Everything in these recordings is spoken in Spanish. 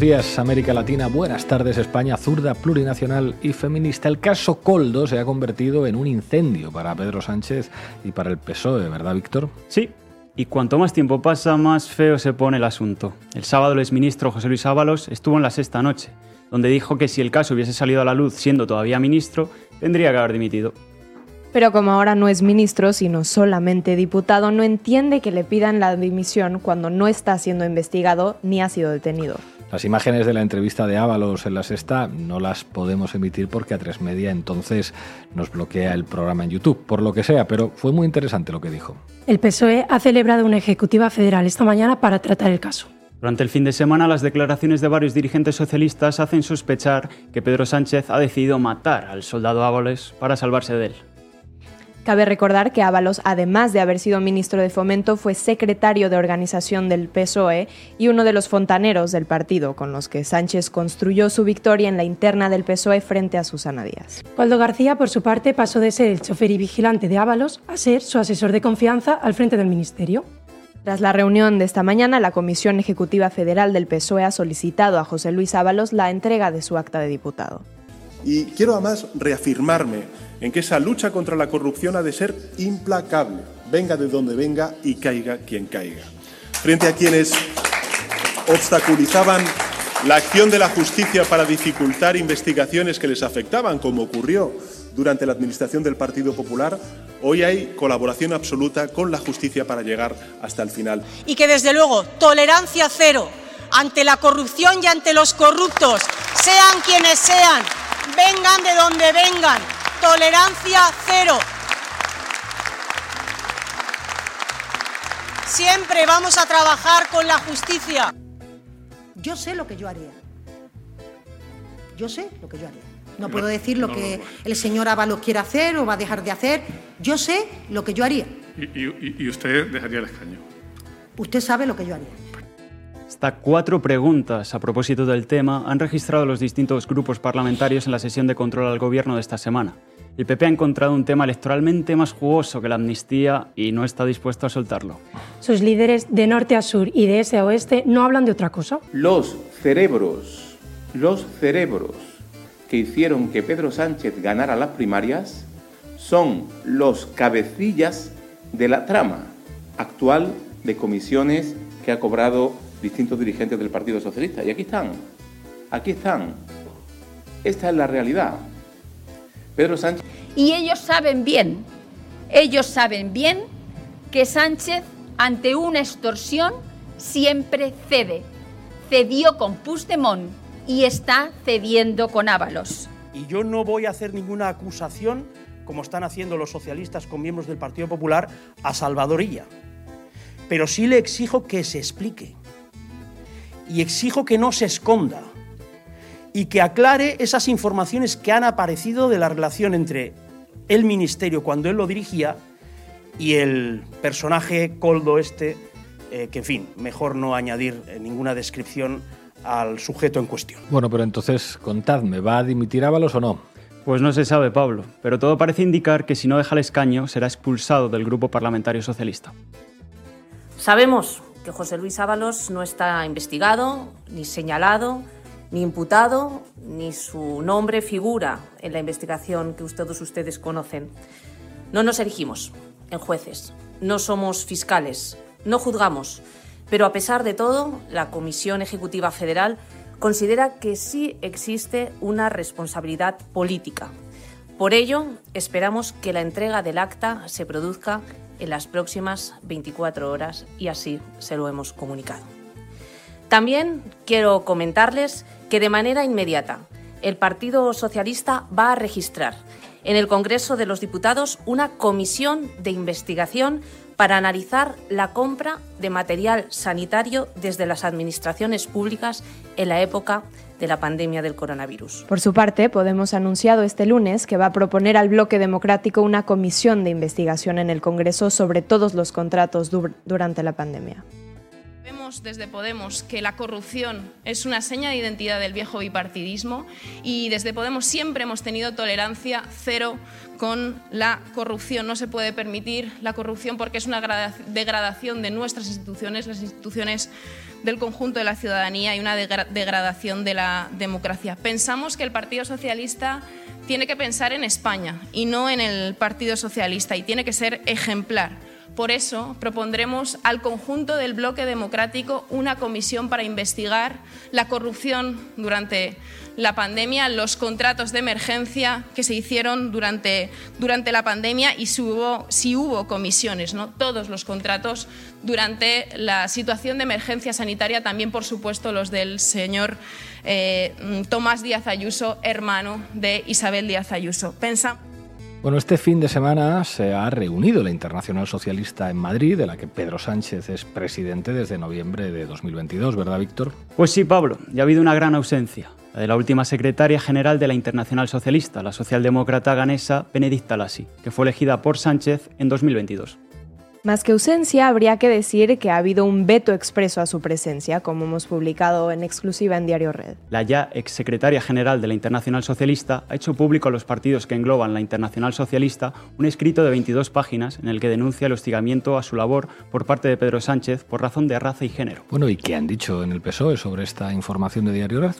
Buenos días América Latina, buenas tardes España, zurda, plurinacional y feminista. El caso Coldo se ha convertido en un incendio para Pedro Sánchez y para el PSOE, ¿verdad Víctor? Sí, y cuanto más tiempo pasa, más feo se pone el asunto. El sábado el exministro José Luis Ábalos estuvo en la sexta noche, donde dijo que si el caso hubiese salido a la luz siendo todavía ministro, tendría que haber dimitido. Pero como ahora no es ministro, sino solamente diputado, no entiende que le pidan la dimisión cuando no está siendo investigado ni ha sido detenido. Las imágenes de la entrevista de Ábalos en la sexta no las podemos emitir porque a tres media entonces nos bloquea el programa en YouTube, por lo que sea, pero fue muy interesante lo que dijo. El PSOE ha celebrado una ejecutiva federal esta mañana para tratar el caso. Durante el fin de semana, las declaraciones de varios dirigentes socialistas hacen sospechar que Pedro Sánchez ha decidido matar al soldado Ábalos para salvarse de él. Cabe recordar que Ábalos, además de haber sido ministro de Fomento, fue secretario de organización del PSOE y uno de los fontaneros del partido, con los que Sánchez construyó su victoria en la interna del PSOE frente a Susana Díaz. Coldo García, por su parte, pasó de ser el chofer y vigilante de Ábalos a ser su asesor de confianza al frente del ministerio. Tras la reunión de esta mañana, la Comisión Ejecutiva Federal del PSOE ha solicitado a José Luis Ábalos la entrega de su acta de diputado. Y quiero además reafirmarme en que esa lucha contra la corrupción ha de ser implacable, venga de donde venga y caiga quien caiga. Frente a quienes obstaculizaban la acción de la justicia para dificultar investigaciones que les afectaban, como ocurrió durante la administración del Partido Popular, hoy hay colaboración absoluta con la justicia para llegar hasta el final. Y que desde luego tolerancia cero ante la corrupción y ante los corruptos, sean quienes sean, vengan de donde vengan, tolerancia cero. Siempre vamos a trabajar con la justicia. Yo sé lo que yo haría. Yo sé lo que yo haría. No puedo decir lo que el señor Ábalos quiere hacer o va a dejar de hacer. Yo sé lo que yo haría. ¿Y, y usted dejaría el escaño? Usted sabe lo que yo haría. Hasta cuatro preguntas a propósito del tema han registrado los distintos grupos parlamentarios en la sesión de control al gobierno de esta semana. El PP ha encontrado un tema electoralmente más jugoso que la amnistía y no está dispuesto a soltarlo. Sus líderes de norte a sur y de este a oeste no hablan de otra cosa. Los cerebros, los cerebros que hicieron que Pedro Sánchez ganara las primarias son los cabecillas de la trama actual de comisiones que ha cobrado distintos dirigentes del Partido Socialista. Y aquí están, aquí están. Esta es la realidad. Pedro Sánchez. Y ellos saben bien, ellos saben bien que Sánchez, ante una extorsión, siempre cede. Cedió con Puigdemont y está cediendo con Ábalos. Y yo no voy a hacer ninguna acusación, como están haciendo los socialistas con miembros del Partido Popular, a Salvador Illa. Pero sí le exijo que se explique. Y exijo que no se esconda y que aclare esas informaciones que han aparecido de la relación entre el ministerio cuando él lo dirigía y el personaje coldo este, eh, que en fin, mejor no añadir eh, ninguna descripción al sujeto en cuestión. Bueno, pero entonces, contadme, ¿va a dimitir Ábalos o no? Pues no se sabe, Pablo, pero todo parece indicar que si no deja el escaño será expulsado del grupo parlamentario socialista. Sabemos que José Luis Ábalos no está investigado ni señalado ni imputado, ni su nombre figura en la investigación que todos ustedes conocen. No nos erigimos en jueces, no somos fiscales, no juzgamos, pero a pesar de todo, la Comisión Ejecutiva Federal considera que sí existe una responsabilidad política. Por ello, esperamos que la entrega del acta se produzca en las próximas 24 horas y así se lo hemos comunicado. También quiero comentarles que de manera inmediata el Partido Socialista va a registrar en el Congreso de los Diputados una comisión de investigación para analizar la compra de material sanitario desde las administraciones públicas en la época de la pandemia del coronavirus. Por su parte, Podemos ha anunciado este lunes que va a proponer al bloque democrático una comisión de investigación en el Congreso sobre todos los contratos durante la pandemia desde Podemos que la corrupción es una seña de identidad del viejo bipartidismo y desde Podemos siempre hemos tenido tolerancia cero con la corrupción. No se puede permitir la corrupción porque es una degradación de nuestras instituciones, las instituciones del conjunto de la ciudadanía y una degradación de la democracia. Pensamos que el Partido Socialista tiene que pensar en España y no en el Partido Socialista y tiene que ser ejemplar. Por eso propondremos al conjunto del bloque democrático una comisión para investigar la corrupción durante la pandemia, los contratos de emergencia que se hicieron durante, durante la pandemia y si hubo, si hubo comisiones, ¿no? todos los contratos durante la situación de emergencia sanitaria, también por supuesto los del señor eh, Tomás Díaz Ayuso, hermano de Isabel Díaz Ayuso. Bueno, este fin de semana se ha reunido la Internacional Socialista en Madrid, de la que Pedro Sánchez es presidente desde noviembre de 2022, ¿verdad, Víctor? Pues sí, Pablo, ya ha habido una gran ausencia, la de la última secretaria general de la Internacional Socialista, la socialdemócrata ganesa Benedicta Lassi, que fue elegida por Sánchez en 2022. Más que ausencia, habría que decir que ha habido un veto expreso a su presencia, como hemos publicado en exclusiva en Diario Red. La ya exsecretaria general de la Internacional Socialista ha hecho público a los partidos que engloban la Internacional Socialista un escrito de 22 páginas en el que denuncia el hostigamiento a su labor por parte de Pedro Sánchez por razón de raza y género. Bueno, ¿y qué han dicho en el PSOE sobre esta información de Diario Red?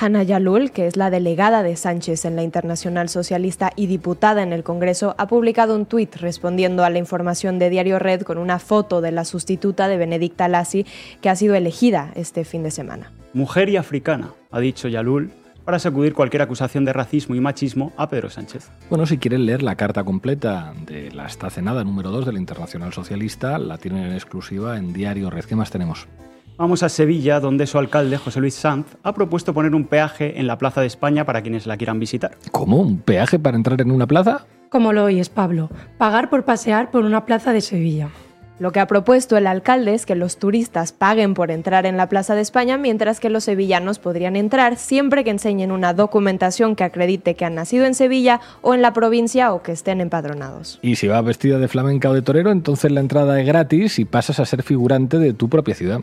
Hanna Yalul, que es la delegada de Sánchez en la Internacional Socialista y diputada en el Congreso, ha publicado un tuit respondiendo a la información de Diario Red con una foto de la sustituta de Benedicta Lassi, que ha sido elegida este fin de semana. Mujer y africana, ha dicho Yalul, para sacudir cualquier acusación de racismo y machismo a Pedro Sánchez. Bueno, si quieren leer la carta completa de la estacenada número 2 de la Internacional Socialista, la tienen en exclusiva en Diario Red. ¿Qué más tenemos? Vamos a Sevilla, donde su alcalde, José Luis Sanz, ha propuesto poner un peaje en la Plaza de España para quienes la quieran visitar. ¿Cómo? ¿Un peaje para entrar en una plaza? Como lo oyes, Pablo. Pagar por pasear por una plaza de Sevilla. Lo que ha propuesto el alcalde es que los turistas paguen por entrar en la Plaza de España, mientras que los sevillanos podrían entrar siempre que enseñen una documentación que acredite que han nacido en Sevilla o en la provincia o que estén empadronados. Y si vas vestida de flamenca o de torero, entonces la entrada es gratis y pasas a ser figurante de tu propia ciudad.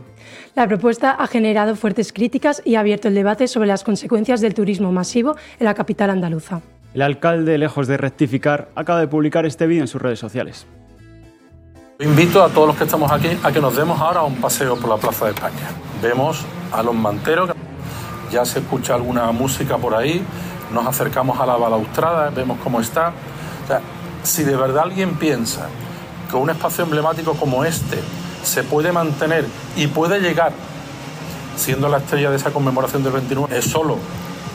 La propuesta ha generado fuertes críticas y ha abierto el debate sobre las consecuencias del turismo masivo en la capital andaluza. El alcalde, lejos de rectificar, acaba de publicar este vídeo en sus redes sociales. Invito a todos los que estamos aquí a que nos demos ahora un paseo por la Plaza de España. Vemos a los manteros, ya se escucha alguna música por ahí, nos acercamos a la balaustrada, vemos cómo está. si de verdad alguien piensa que un espacio emblemático como este se puede mantener y puede llegar siendo la estrella de esa conmemoración del 29, es solo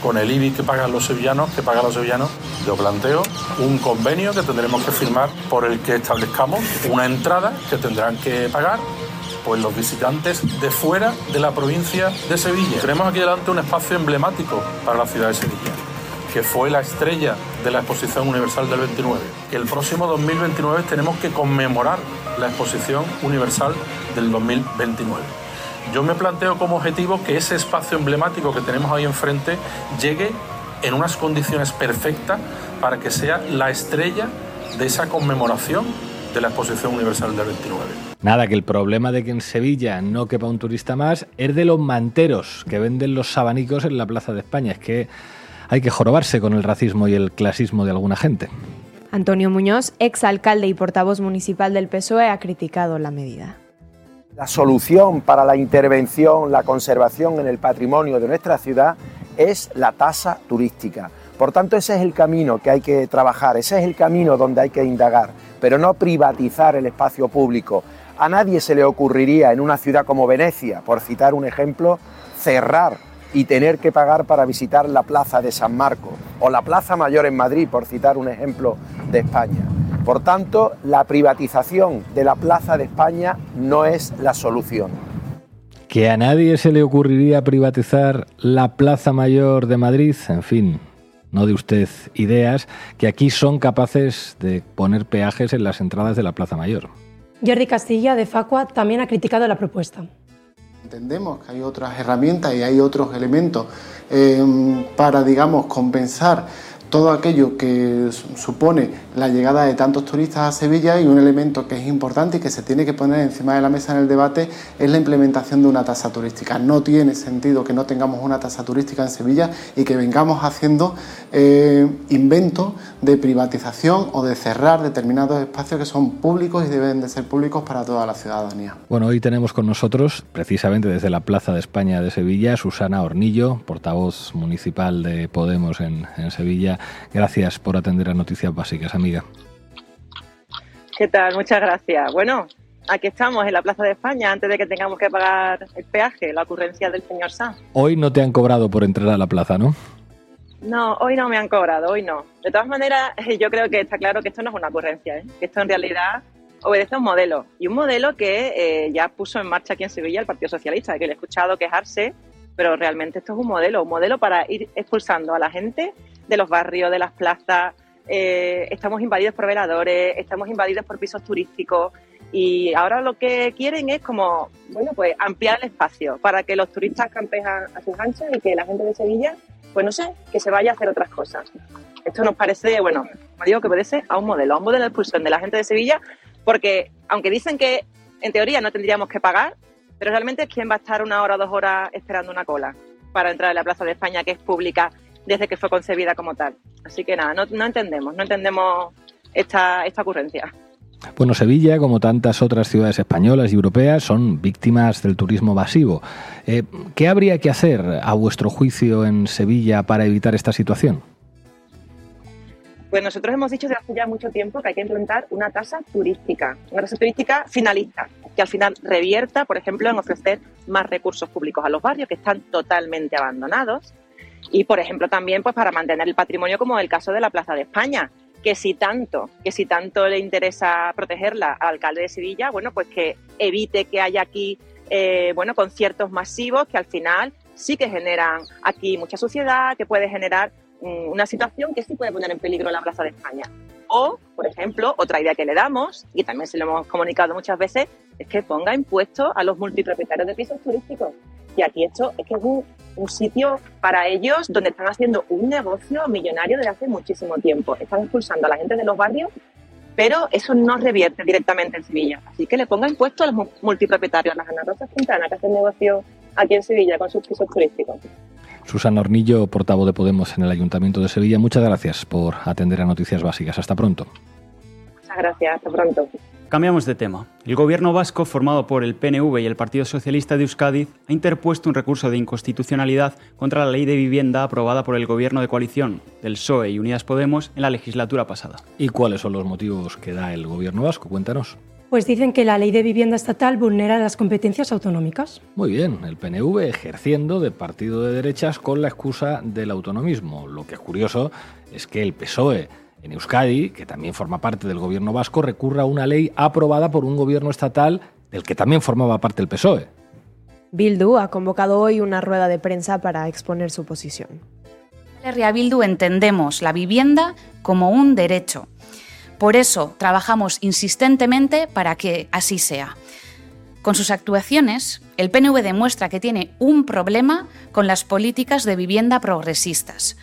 con el IBI que pagan los sevillanos, que pagan los sevillanos, yo planteo un convenio que tendremos que firmar por el que establezcamos una entrada que tendrán que pagar pues los visitantes de fuera de la provincia de Sevilla. Tenemos aquí delante un espacio emblemático para la ciudad de Sevilla, que fue la estrella de la Exposición Universal del 29. Que el próximo 2029 tenemos que conmemorar la Exposición Universal del 2029. Yo me planteo como objetivo que ese espacio emblemático que tenemos ahí enfrente llegue en unas condiciones perfectas para que sea la estrella de esa conmemoración de la Exposición Universal del 29. Nada, que el problema de que en Sevilla no quepa un turista más es de los manteros que venden los abanicos en la Plaza de España. Es que hay que jorobarse con el racismo y el clasismo de alguna gente. Antonio Muñoz, exalcalde y portavoz municipal del PSOE, ha criticado la medida. La solución para la intervención, la conservación en el patrimonio de nuestra ciudad es la tasa turística. Por tanto, ese es el camino que hay que trabajar, ese es el camino donde hay que indagar, pero no privatizar el espacio público. A nadie se le ocurriría en una ciudad como Venecia, por citar un ejemplo, cerrar y tener que pagar para visitar la Plaza de San Marco o la Plaza Mayor en Madrid, por citar un ejemplo de España. Por tanto, la privatización de la Plaza de España no es la solución. Que a nadie se le ocurriría privatizar la Plaza Mayor de Madrid, en fin, no de usted ideas, que aquí son capaces de poner peajes en las entradas de la Plaza Mayor. Jordi Castilla, de Facua, también ha criticado la propuesta. Entendemos que hay otras herramientas y hay otros elementos eh, para, digamos, compensar todo aquello que supone la llegada de tantos turistas a Sevilla y un elemento que es importante y que se tiene que poner encima de la mesa en el debate es la implementación de una tasa turística. No tiene sentido que no tengamos una tasa turística en Sevilla y que vengamos haciendo eh, inventos de privatización o de cerrar determinados espacios que son públicos y deben de ser públicos para toda la ciudadanía. Bueno, hoy tenemos con nosotros, precisamente desde la Plaza de España de Sevilla, Susana Hornillo, portavoz municipal de Podemos en, en Sevilla. Gracias por atender a Noticias Básicas, amiga. ¿Qué tal? Muchas gracias. Bueno, aquí estamos en la Plaza de España antes de que tengamos que pagar el peaje, la ocurrencia del señor Sanz. Hoy no te han cobrado por entrar a la plaza, ¿no? No, hoy no me han cobrado, hoy no. De todas maneras, yo creo que está claro que esto no es una ocurrencia, ¿eh? que esto en realidad obedece a un modelo. Y un modelo que eh, ya puso en marcha aquí en Sevilla el Partido Socialista, que le he escuchado quejarse, pero realmente esto es un modelo, un modelo para ir expulsando a la gente de los barrios, de las plazas. Eh, estamos invadidos por veladores, estamos invadidos por pisos turísticos y ahora lo que quieren es como, bueno, pues ampliar el espacio para que los turistas campen a, a sus anchas y que la gente de Sevilla pues no sé, que se vaya a hacer otras cosas. Esto nos parece, bueno, como digo, que obedece a un modelo, a un modelo de expulsión de la gente de Sevilla, porque aunque dicen que en teoría no tendríamos que pagar, pero realmente quién va a estar una hora o dos horas esperando una cola para entrar en la Plaza de España, que es pública desde que fue concebida como tal. Así que nada, no, no entendemos, no entendemos esta, esta ocurrencia. Bueno, Sevilla, como tantas otras ciudades españolas y europeas, son víctimas del turismo masivo. Eh, ¿Qué habría que hacer, a vuestro juicio, en Sevilla para evitar esta situación? Pues nosotros hemos dicho desde hace ya mucho tiempo que hay que implementar una tasa turística, una tasa turística finalista, que al final revierta, por ejemplo, en ofrecer más recursos públicos a los barrios que están totalmente abandonados y, por ejemplo, también pues para mantener el patrimonio como el caso de la Plaza de España, que si tanto, que si tanto le interesa protegerla al alcalde de Sevilla, bueno, pues que evite que haya aquí, eh, bueno, conciertos masivos que al final sí que generan aquí mucha suciedad, que puede generar mm, una situación que sí puede poner en peligro la Plaza de España. O, por ejemplo, otra idea que le damos, y también se lo hemos comunicado muchas veces, es que ponga impuestos a los multipropietarios de pisos turísticos. Y aquí esto es que es un, un sitio para ellos donde están haciendo un negocio millonario desde hace muchísimo tiempo. Están expulsando a la gente de los barrios, pero eso no revierte directamente en Sevilla. Así que le ponga impuesto a los multipropietarios, a las Ana Rosas Quintana, que hacen negocio aquí en Sevilla con sus pisos turísticos. Susana Hornillo, portavoz de Podemos en el Ayuntamiento de Sevilla, muchas gracias por atender a Noticias Básicas. Hasta pronto. Muchas gracias, hasta pronto. Cambiamos de tema. El gobierno vasco, formado por el PNV y el Partido Socialista de Euskadi, ha interpuesto un recurso de inconstitucionalidad contra la ley de vivienda aprobada por el gobierno de coalición del PSOE y Unidas Podemos en la legislatura pasada. ¿Y cuáles son los motivos que da el gobierno vasco? Cuéntanos. Pues dicen que la ley de vivienda estatal vulnera las competencias autonómicas. Muy bien, el PNV ejerciendo de partido de derechas con la excusa del autonomismo. Lo que es curioso es que el PSOE en Euskadi, que también forma parte del gobierno vasco, recurra a una ley aprobada por un gobierno estatal del que también formaba parte el PSOE. Bildu ha convocado hoy una rueda de prensa para exponer su posición. Herria Bildu entendemos la vivienda como un derecho. Por eso trabajamos insistentemente para que así sea. Con sus actuaciones, el PNV demuestra que tiene un problema con las políticas de vivienda progresistas.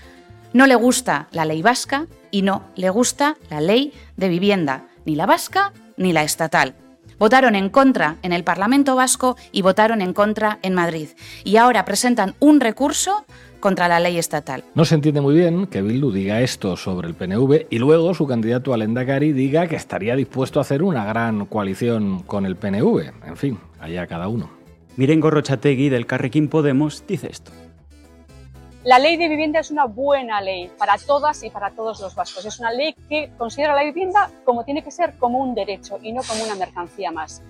No le gusta la ley vasca y no le gusta la ley de vivienda, ni la vasca ni la estatal. Votaron en contra en el Parlamento vasco y votaron en contra en Madrid. Y ahora presentan un recurso contra la ley estatal. No se entiende muy bien que Bildu diga esto sobre el PNV y luego su candidato al Endacari diga que estaría dispuesto a hacer una gran coalición con el PNV. En fin, allá cada uno. Miren Gorrochategui del Carrequín Podemos dice esto. La ley de vivienda es una buena ley para todas y para todos los vascos. Es una ley que considera la vivienda como tiene que ser, como un derecho y no como una mercancía más.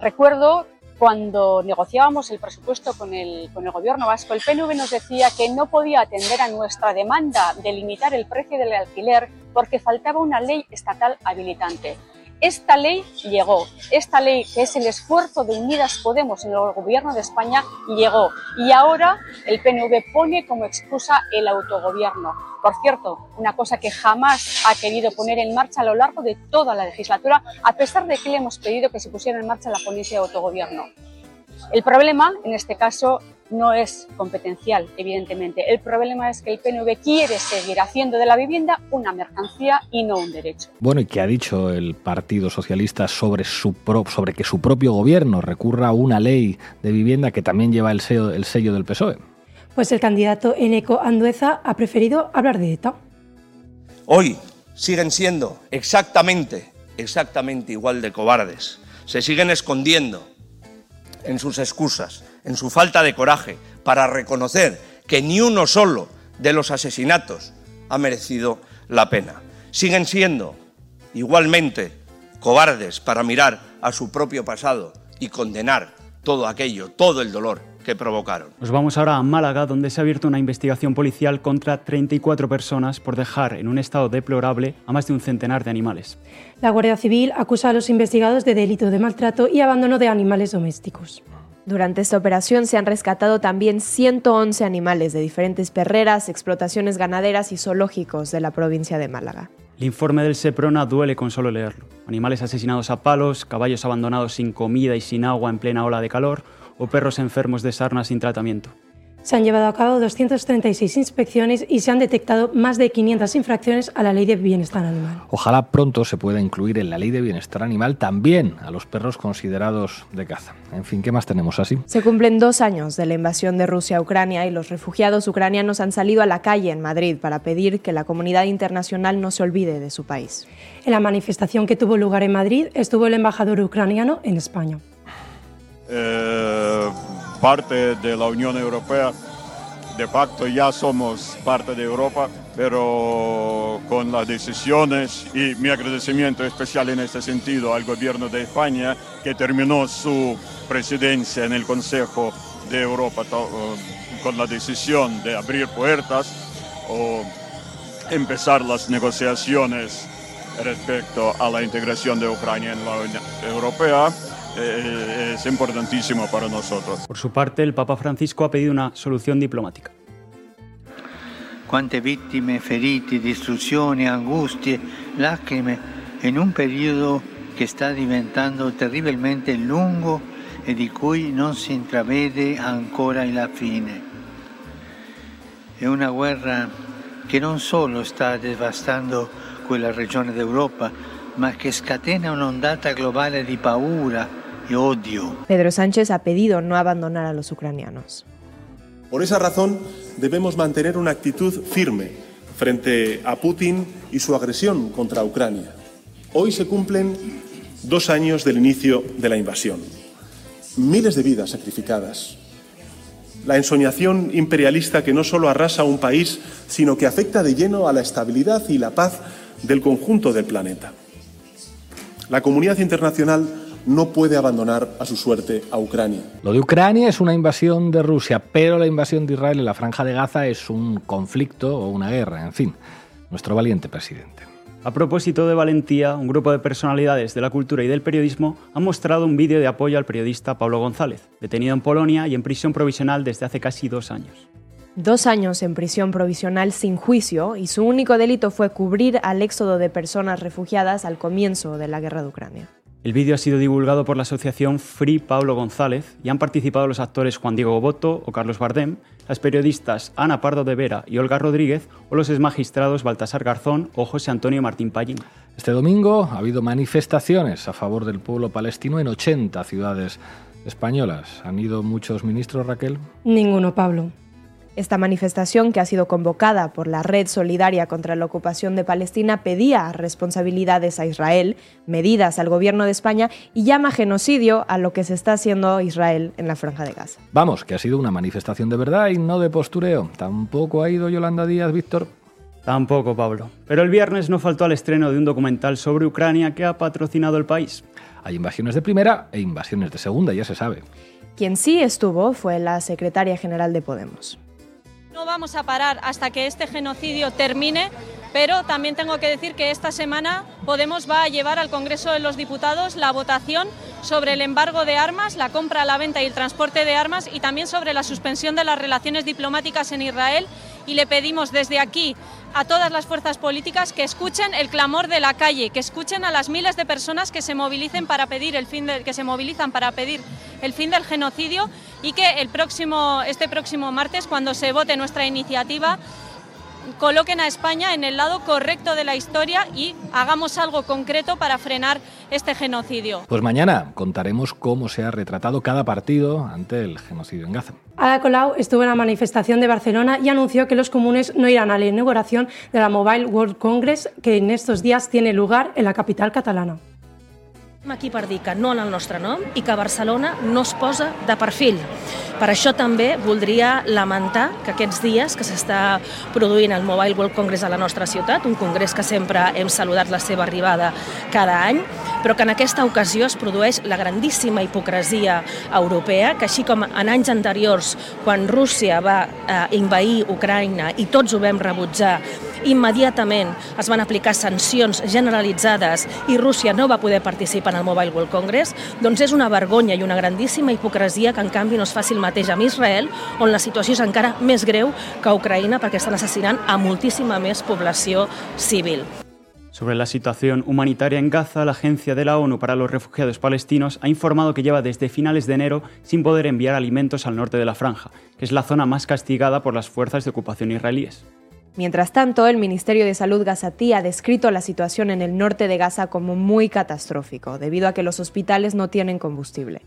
Recuerdo cuando negociábamos el presupuesto con el, con el gobierno vasco, el PNV nos decía que no podía atender a nuestra demanda de limitar el precio del alquiler porque faltaba una ley estatal habilitante. Esta ley llegó, esta ley que es el esfuerzo de Unidas Podemos en el gobierno de España llegó y ahora el PNV pone como excusa el autogobierno. Por cierto, una cosa que jamás ha querido poner en marcha a lo largo de toda la legislatura, a pesar de que le hemos pedido que se pusiera en marcha la ponencia de autogobierno. El problema, en este caso, no es competencial, evidentemente. El problema es que el PNV quiere seguir haciendo de la vivienda una mercancía y no un derecho. Bueno, ¿y qué ha dicho el Partido Socialista sobre, su sobre que su propio gobierno recurra a una ley de vivienda que también lleva el sello, el sello del PSOE? Pues el candidato Eneco Andueza ha preferido hablar de ETA. Hoy siguen siendo exactamente, exactamente igual de cobardes. Se siguen escondiendo en sus excusas, en su falta de coraje para reconocer que ni uno solo de los asesinatos ha merecido la pena. Siguen siendo igualmente cobardes para mirar a su propio pasado y condenar todo aquello, todo el dolor que provocaron. Nos vamos ahora a Málaga, donde se ha abierto una investigación policial contra 34 personas por dejar en un estado deplorable a más de un centenar de animales. La Guardia Civil acusa a los investigados de delito de maltrato y abandono de animales domésticos. Durante esta operación se han rescatado también 111 animales de diferentes perreras, explotaciones ganaderas y zoológicos de la provincia de Málaga. El informe del Seprona duele con solo leerlo. Animales asesinados a palos, caballos abandonados sin comida y sin agua en plena ola de calor, o perros enfermos de sarna sin tratamiento. Se han llevado a cabo 236 inspecciones y se han detectado más de 500 infracciones a la Ley de Bienestar Animal. Ojalá pronto se pueda incluir en la Ley de Bienestar Animal también a los perros considerados de caza. En fin, ¿qué más tenemos así? Se cumplen dos años de la invasión de Rusia a Ucrania y los refugiados ucranianos han salido a la calle en Madrid para pedir que la comunidad internacional no se olvide de su país. En la manifestación que tuvo lugar en Madrid estuvo el embajador ucraniano en España. Eh, parte de la Unión Europea, de facto ya somos parte de Europa, pero con las decisiones y mi agradecimiento especial en este sentido al gobierno de España que terminó su presidencia en el Consejo de Europa con la decisión de abrir puertas o empezar las negociaciones respecto a la integración de Ucrania en la Unión Europea. Eh, es importantísimo para nosotros. Por su parte, el Papa Francisco ha pedido una solución diplomática. Quante vittime, feriti, distruzioni, angustie, lacrime en un periodo che sta diventando terribilmente lungo e di cui non si intravede ancora la fine. È una guerra che non solo sta devastando quella regione d'Europa, ma che scatena un'ondata globale di paura, y odio. Pedro Sánchez ha pedido no abandonar a los ucranianos. Por esa razón debemos mantener una actitud firme frente a Putin y su agresión contra Ucrania. Hoy se cumplen dos años del inicio de la invasión. Miles de vidas sacrificadas. La ensoñación imperialista que no solo arrasa un país, sino que afecta de lleno a la estabilidad y la paz del conjunto del planeta. La comunidad internacional no puede abandonar a su suerte a Ucrania. Lo de Ucrania es una invasión de Rusia, pero la invasión de Israel en la franja de Gaza es un conflicto o una guerra, en fin, nuestro valiente presidente. A propósito de valentía, un grupo de personalidades de la cultura y del periodismo ha mostrado un vídeo de apoyo al periodista Pablo González, detenido en Polonia y en prisión provisional desde hace casi dos años. Dos años en prisión provisional sin juicio y su único delito fue cubrir al éxodo de personas refugiadas al comienzo de la guerra de Ucrania. El vídeo ha sido divulgado por la asociación Free Pablo González y han participado los actores Juan Diego Boto o Carlos Bardem, las periodistas Ana Pardo de Vera y Olga Rodríguez o los exmagistrados Baltasar Garzón o José Antonio Martín Pallín. Este domingo ha habido manifestaciones a favor del pueblo palestino en 80 ciudades españolas. ¿Han ido muchos ministros, Raquel? Ninguno, Pablo. Esta manifestación, que ha sido convocada por la Red Solidaria contra la Ocupación de Palestina, pedía responsabilidades a Israel, medidas al gobierno de España y llama genocidio a lo que se está haciendo Israel en la franja de Gaza. Vamos, que ha sido una manifestación de verdad y no de postureo. Tampoco ha ido Yolanda Díaz, Víctor. Tampoco, Pablo. Pero el viernes no faltó al estreno de un documental sobre Ucrania que ha patrocinado el país. Hay invasiones de primera e invasiones de segunda, ya se sabe. Quien sí estuvo fue la secretaria general de Podemos. No vamos a parar hasta que este genocidio termine, pero también tengo que decir que esta semana Podemos va a llevar al Congreso de los Diputados la votación sobre el embargo de armas, la compra, la venta y el transporte de armas y también sobre la suspensión de las relaciones diplomáticas en Israel y le pedimos desde aquí a todas las fuerzas políticas que escuchen el clamor de la calle, que escuchen a las miles de personas que se para pedir el fin que se movilizan para pedir el fin del genocidio y que el próximo, este próximo martes, cuando se vote nuestra iniciativa, coloquen a España en el lado correcto de la historia y hagamos algo concreto para frenar este genocidio. Pues mañana contaremos cómo se ha retratado cada partido ante el genocidio en Gaza. Ada Colau estuvo en la manifestación de Barcelona y anunció que los comunes no irán a la inauguración de la Mobile World Congress que en estos días tiene lugar en la capital catalana. Aquí per dir que no en el nostre nom i que Barcelona no es posa de perfil. Per això també voldria lamentar que aquests dies que s'està produint el Mobile World Congress a la nostra ciutat, un congrés que sempre hem saludat la seva arribada cada any, però que en aquesta ocasió es produeix la grandíssima hipocresia europea, que així com en anys anteriors, quan Rússia va eh, invair Ucraïna i tots ho vam rebutjar, immediatament es van aplicar sancions generalitzades i Rússia no va poder participar en el Mobile World Congress, doncs és una vergonya i una grandíssima hipocresia que en canvi no es faci el mateix amb Israel, on la situació és encara més greu que a Ucraïna perquè estan assassinant a moltíssima més població civil. Sobre la situación humanitaria en Gaza, la Agencia de la ONU para los Refugiados Palestinos ha informado que lleva desde finales de enero sin poder enviar alimentos al norte de la franja, que es la zona más castigada por las fuerzas de ocupación israelíes. Mientras tanto, el Ministerio de Salud gazatí ha descrito la situación en el norte de Gaza como muy catastrófico, debido a que los hospitales no tienen combustible.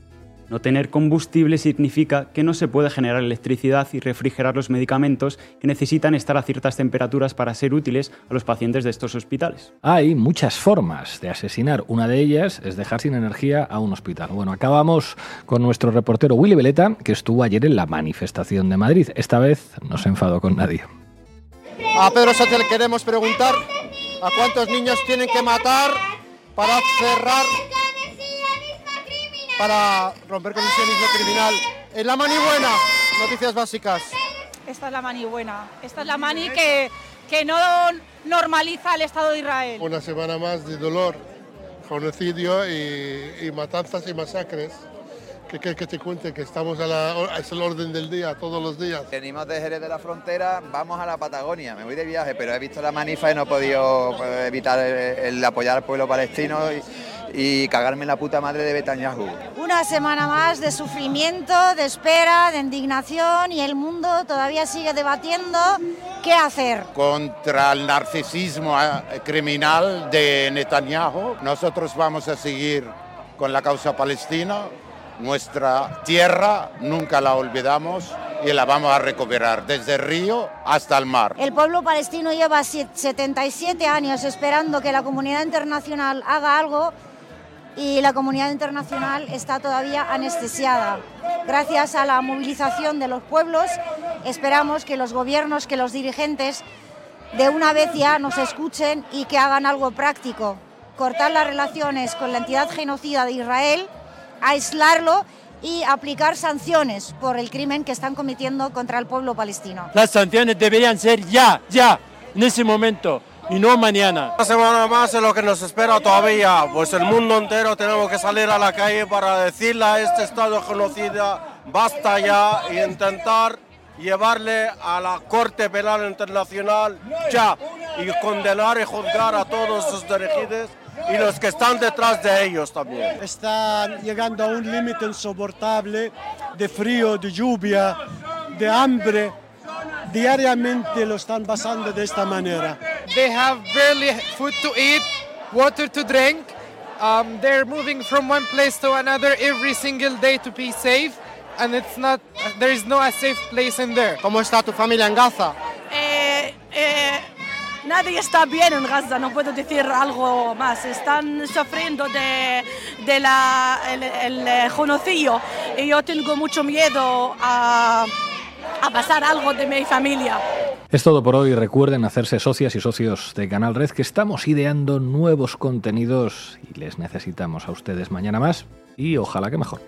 No tener combustible significa que no se puede generar electricidad y refrigerar los medicamentos que necesitan estar a ciertas temperaturas para ser útiles a los pacientes de estos hospitales. Hay muchas formas de asesinar. Una de ellas es dejar sin energía a un hospital. Bueno, acabamos con nuestro reportero Willy Veleta, que estuvo ayer en la manifestación de Madrid. Esta vez no se enfadó con nadie. A Pedro Sánchez le queremos preguntar a cuántos niños tienen que matar para cerrar, para romper con el sionismo criminal. En la mani buena, noticias básicas. Esta es la mani buena. Esta es la mani que, que no normaliza el Estado de Israel. Una semana más de dolor, genocidio y, y matanzas y masacres. ¿Qué quieres que te cuente? Que estamos a la, es el orden del día, todos los días. Venimos de Jerez de la Frontera, vamos a la Patagonia. Me voy de viaje, pero he visto la manifa y no he podido eh, evitar el, el apoyar al pueblo palestino y, y cagarme en la puta madre de Netanyahu. Una semana más de sufrimiento, de espera, de indignación y el mundo todavía sigue debatiendo qué hacer. Contra el narcisismo eh, criminal de Netanyahu, nosotros vamos a seguir con la causa palestina. Nuestra tierra nunca la olvidamos y la vamos a recuperar desde el río hasta el mar. El pueblo palestino lleva 77 años esperando que la comunidad internacional haga algo y la comunidad internacional está todavía anestesiada. Gracias a la movilización de los pueblos, esperamos que los gobiernos, que los dirigentes de una vez ya nos escuchen y que hagan algo práctico. Cortar las relaciones con la entidad genocida de Israel, aislarlo y aplicar sanciones por el crimen que están cometiendo contra el pueblo palestino. Las sanciones deberían ser ya, ya, en ese momento y no mañana. Una semana más es lo que nos espera todavía, pues el mundo entero tenemos que salir a la calle para decirle a este Estado genocida basta ya e intentar llevarle a la Corte Penal Internacional ya y condenar y juzgar a todos sus dirigidos y los que están detrás de ellos también. Están llegando a un límite insoportable de frío, de lluvia, de hambre. Diariamente lo están pasando de esta manera. They have barely food to eat, water to drink. Um, they're moving from one place to another every single day to be safe, and it's not. There is no a safe place in there. ¿Cómo está tu familia en Gaza? Eh, eh, nadie está bien en Gaza, no puedo decir algo más. Están sufriendo de, de la, el, el, eh, genocidio y yo tengo mucho miedo a, a pasar algo de mi familia. Es todo por hoy. Recuerden hacerse socias y socios de Canal Red, que estamos ideando nuevos contenidos y les necesitamos a ustedes mañana más y ojalá que mejor.